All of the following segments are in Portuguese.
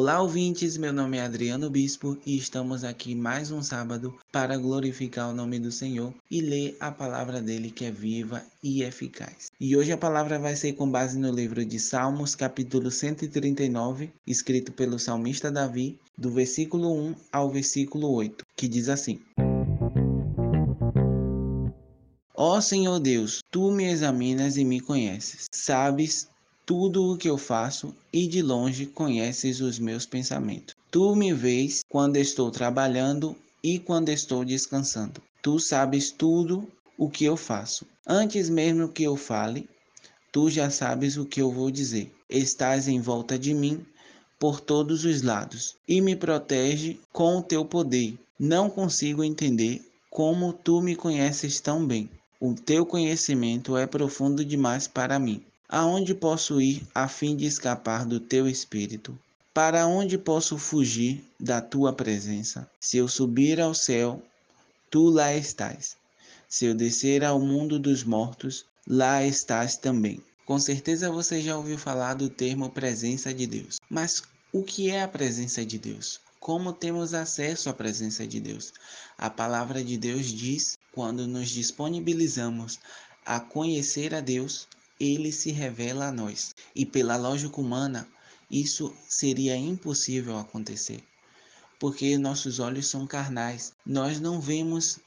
Olá, ouvintes. Meu nome é Adriano Bispo e estamos aqui mais um sábado para glorificar o nome do Senhor e ler a palavra dele que é viva e eficaz. E hoje a palavra vai ser com base no livro de Salmos, capítulo 139, escrito pelo salmista Davi, do versículo 1 ao versículo 8, que diz assim: Ó Senhor Deus, tu me examinas e me conheces. Sabes tudo o que eu faço e de longe conheces os meus pensamentos. Tu me vês quando estou trabalhando e quando estou descansando. Tu sabes tudo o que eu faço. Antes mesmo que eu fale, tu já sabes o que eu vou dizer. Estás em volta de mim por todos os lados e me protege com o teu poder. Não consigo entender como tu me conheces tão bem. O teu conhecimento é profundo demais para mim. Aonde posso ir a fim de escapar do teu espírito? Para onde posso fugir da tua presença? Se eu subir ao céu, tu lá estás. Se eu descer ao mundo dos mortos, lá estás também. Com certeza você já ouviu falar do termo presença de Deus. Mas o que é a presença de Deus? Como temos acesso à presença de Deus? A palavra de Deus diz: quando nos disponibilizamos a conhecer a Deus, ele se revela a nós. E pela lógica humana, isso seria impossível acontecer, porque nossos olhos são carnais. Nós não vemos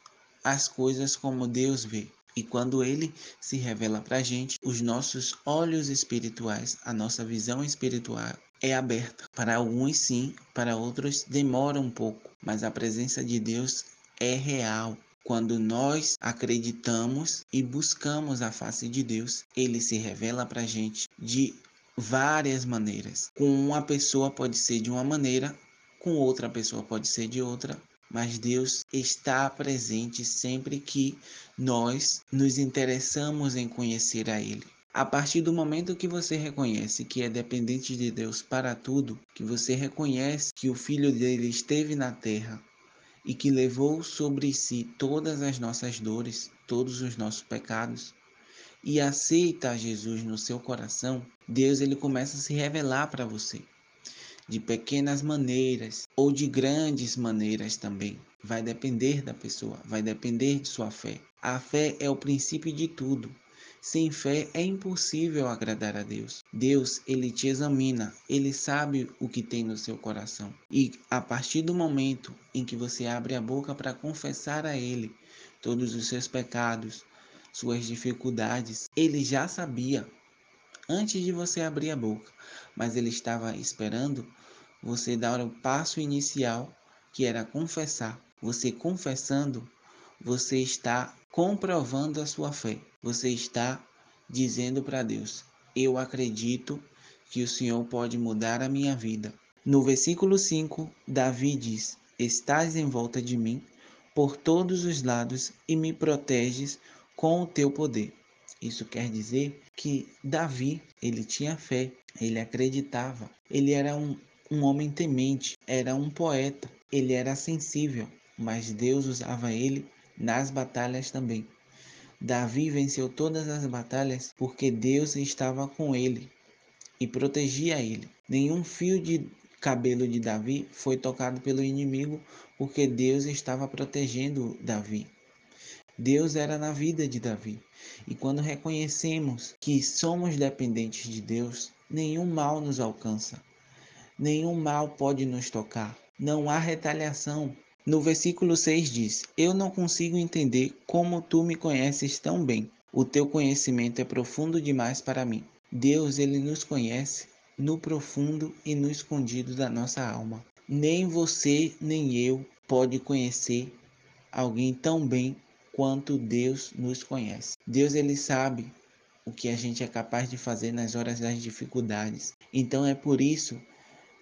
as coisas como Deus vê. E quando ele se revela para a gente, os nossos olhos espirituais, a nossa visão espiritual é aberta. Para alguns sim, para outros demora um pouco, mas a presença de Deus é real. Quando nós acreditamos e buscamos a face de Deus, ele se revela para a gente de várias maneiras. Com uma pessoa pode ser de uma maneira, com outra pessoa pode ser de outra, mas Deus está presente sempre que nós nos interessamos em conhecer a Ele. A partir do momento que você reconhece que é dependente de Deus para tudo, que você reconhece que o Filho dele esteve na terra e que levou sobre si todas as nossas dores, todos os nossos pecados, e aceita Jesus no seu coração, Deus ele começa a se revelar para você de pequenas maneiras ou de grandes maneiras também. Vai depender da pessoa, vai depender de sua fé. A fé é o princípio de tudo. Sem fé é impossível agradar a Deus. Deus, ele te examina, ele sabe o que tem no seu coração. E a partir do momento em que você abre a boca para confessar a ele todos os seus pecados, suas dificuldades, ele já sabia antes de você abrir a boca, mas ele estava esperando você dar o passo inicial, que era confessar. Você confessando, você está comprovando a sua fé. Você está dizendo para Deus: Eu acredito que o Senhor pode mudar a minha vida. No versículo 5, Davi diz: Estás em volta de mim por todos os lados e me proteges com o teu poder. Isso quer dizer que Davi, ele tinha fé, ele acreditava, ele era um, um homem temente, era um poeta, ele era sensível, mas Deus usava ele nas batalhas também. Davi venceu todas as batalhas porque Deus estava com ele e protegia ele. Nenhum fio de cabelo de Davi foi tocado pelo inimigo porque Deus estava protegendo Davi. Deus era na vida de Davi. E quando reconhecemos que somos dependentes de Deus, nenhum mal nos alcança. Nenhum mal pode nos tocar. Não há retaliação, no versículo 6 diz: Eu não consigo entender como tu me conheces tão bem. O teu conhecimento é profundo demais para mim. Deus, ele nos conhece no profundo e no escondido da nossa alma. Nem você, nem eu pode conhecer alguém tão bem quanto Deus nos conhece. Deus ele sabe o que a gente é capaz de fazer nas horas das dificuldades. Então é por isso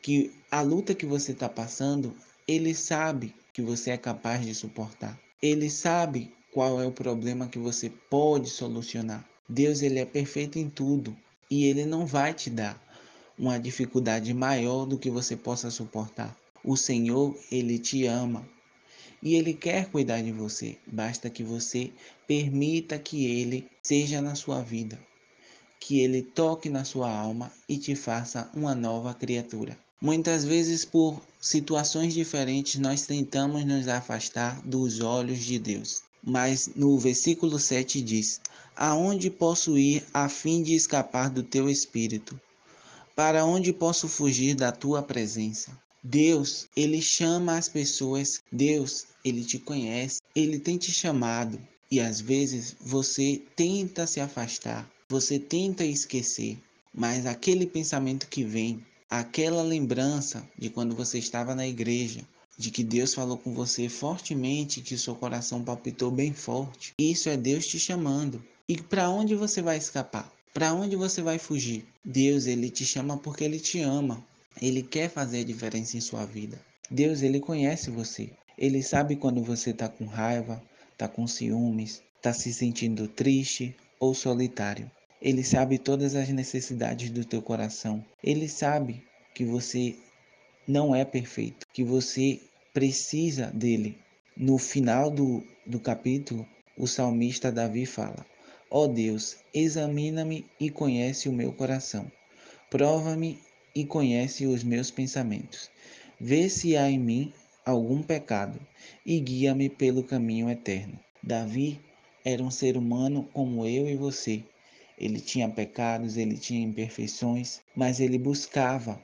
que a luta que você está passando, ele sabe que você é capaz de suportar. Ele sabe qual é o problema que você pode solucionar. Deus ele é perfeito em tudo e ele não vai te dar uma dificuldade maior do que você possa suportar. O Senhor, ele te ama e ele quer cuidar de você. Basta que você permita que ele seja na sua vida, que ele toque na sua alma e te faça uma nova criatura. Muitas vezes, por situações diferentes, nós tentamos nos afastar dos olhos de Deus. Mas no versículo 7 diz: Aonde posso ir a fim de escapar do teu espírito? Para onde posso fugir da tua presença? Deus, ele chama as pessoas, Deus, ele te conhece, ele tem te chamado e às vezes você tenta se afastar, você tenta esquecer, mas aquele pensamento que vem, aquela lembrança de quando você estava na igreja, de que Deus falou com você fortemente, que seu coração palpitou bem forte. Isso é Deus te chamando. E para onde você vai escapar? Para onde você vai fugir? Deus, ele te chama porque ele te ama. Ele quer fazer a diferença em sua vida. Deus, ele conhece você. Ele sabe quando você está com raiva, está com ciúmes, está se sentindo triste ou solitário. Ele sabe todas as necessidades do teu coração. Ele sabe que você não é perfeito, que você precisa dele. No final do, do capítulo, o salmista Davi fala: Ó oh Deus, examina-me e conhece o meu coração. Prova-me e conhece os meus pensamentos. Vê se há em mim algum pecado e guia-me pelo caminho eterno. Davi era um ser humano como eu e você. Ele tinha pecados, ele tinha imperfeições, mas ele buscava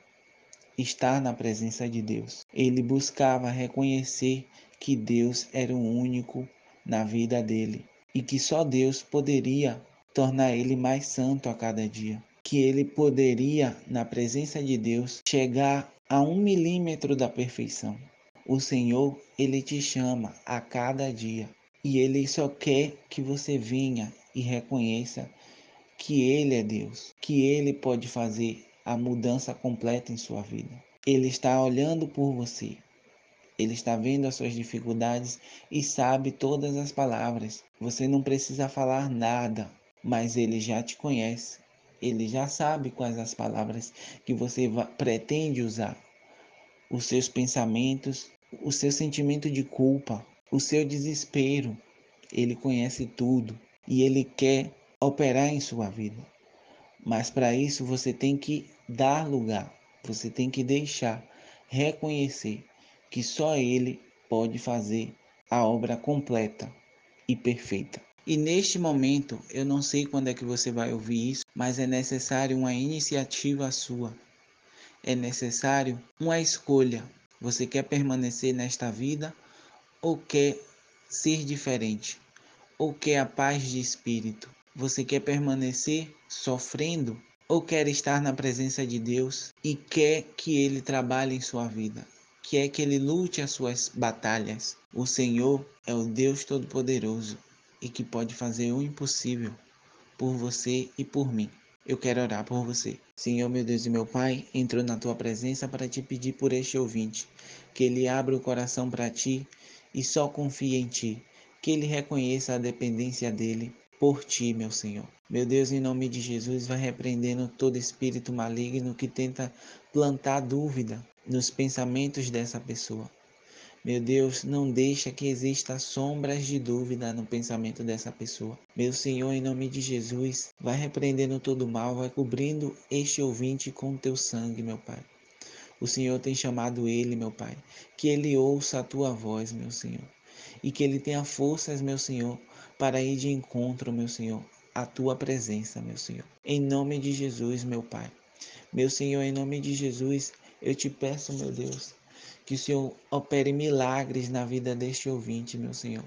estar na presença de Deus. Ele buscava reconhecer que Deus era o único na vida dele e que só Deus poderia tornar ele mais santo a cada dia. Que ele poderia, na presença de Deus, chegar a um milímetro da perfeição. O Senhor, ele te chama a cada dia e ele só quer que você venha e reconheça que ele é Deus, que ele pode fazer a mudança completa em sua vida. Ele está olhando por você. Ele está vendo as suas dificuldades e sabe todas as palavras. Você não precisa falar nada, mas ele já te conhece. Ele já sabe quais as palavras que você pretende usar. Os seus pensamentos, o seu sentimento de culpa, o seu desespero. Ele conhece tudo e ele quer operar em sua vida. Mas para isso você tem que dar lugar, você tem que deixar, reconhecer que só Ele pode fazer a obra completa e perfeita. E neste momento, eu não sei quando é que você vai ouvir isso, mas é necessário uma iniciativa sua. É necessário uma escolha. Você quer permanecer nesta vida ou quer ser diferente? Ou quer a paz de espírito? Você quer permanecer sofrendo ou quer estar na presença de Deus e quer que Ele trabalhe em sua vida? Quer que Ele lute as suas batalhas? O Senhor é o Deus Todo-Poderoso e que pode fazer o impossível por você e por mim. Eu quero orar por você. Senhor, meu Deus e meu Pai, entrou na tua presença para te pedir por este ouvinte, que ele abra o coração para ti e só confie em ti, que ele reconheça a dependência dele por ti, meu Senhor. Meu Deus, em nome de Jesus, vai repreendendo todo espírito maligno que tenta plantar dúvida nos pensamentos dessa pessoa. Meu Deus, não deixa que exista sombras de dúvida no pensamento dessa pessoa. Meu Senhor, em nome de Jesus, vai repreendendo todo mal, vai cobrindo este ouvinte com teu sangue, meu Pai. O Senhor tem chamado ele, meu Pai, que ele ouça a tua voz, meu Senhor, e que ele tenha forças, meu Senhor, para ir de encontro, meu Senhor, à tua presença, meu Senhor. Em nome de Jesus, meu Pai. Meu Senhor, em nome de Jesus, eu te peço, meu Deus, que o Senhor opere milagres na vida deste ouvinte, meu Senhor,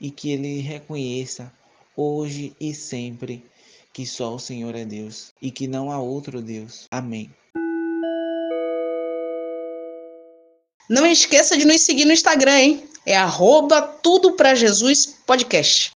e que ele reconheça hoje e sempre que só o Senhor é Deus e que não há outro Deus. Amém. Não esqueça de nos seguir no Instagram, hein? É arroba tudo pra Jesus podcast.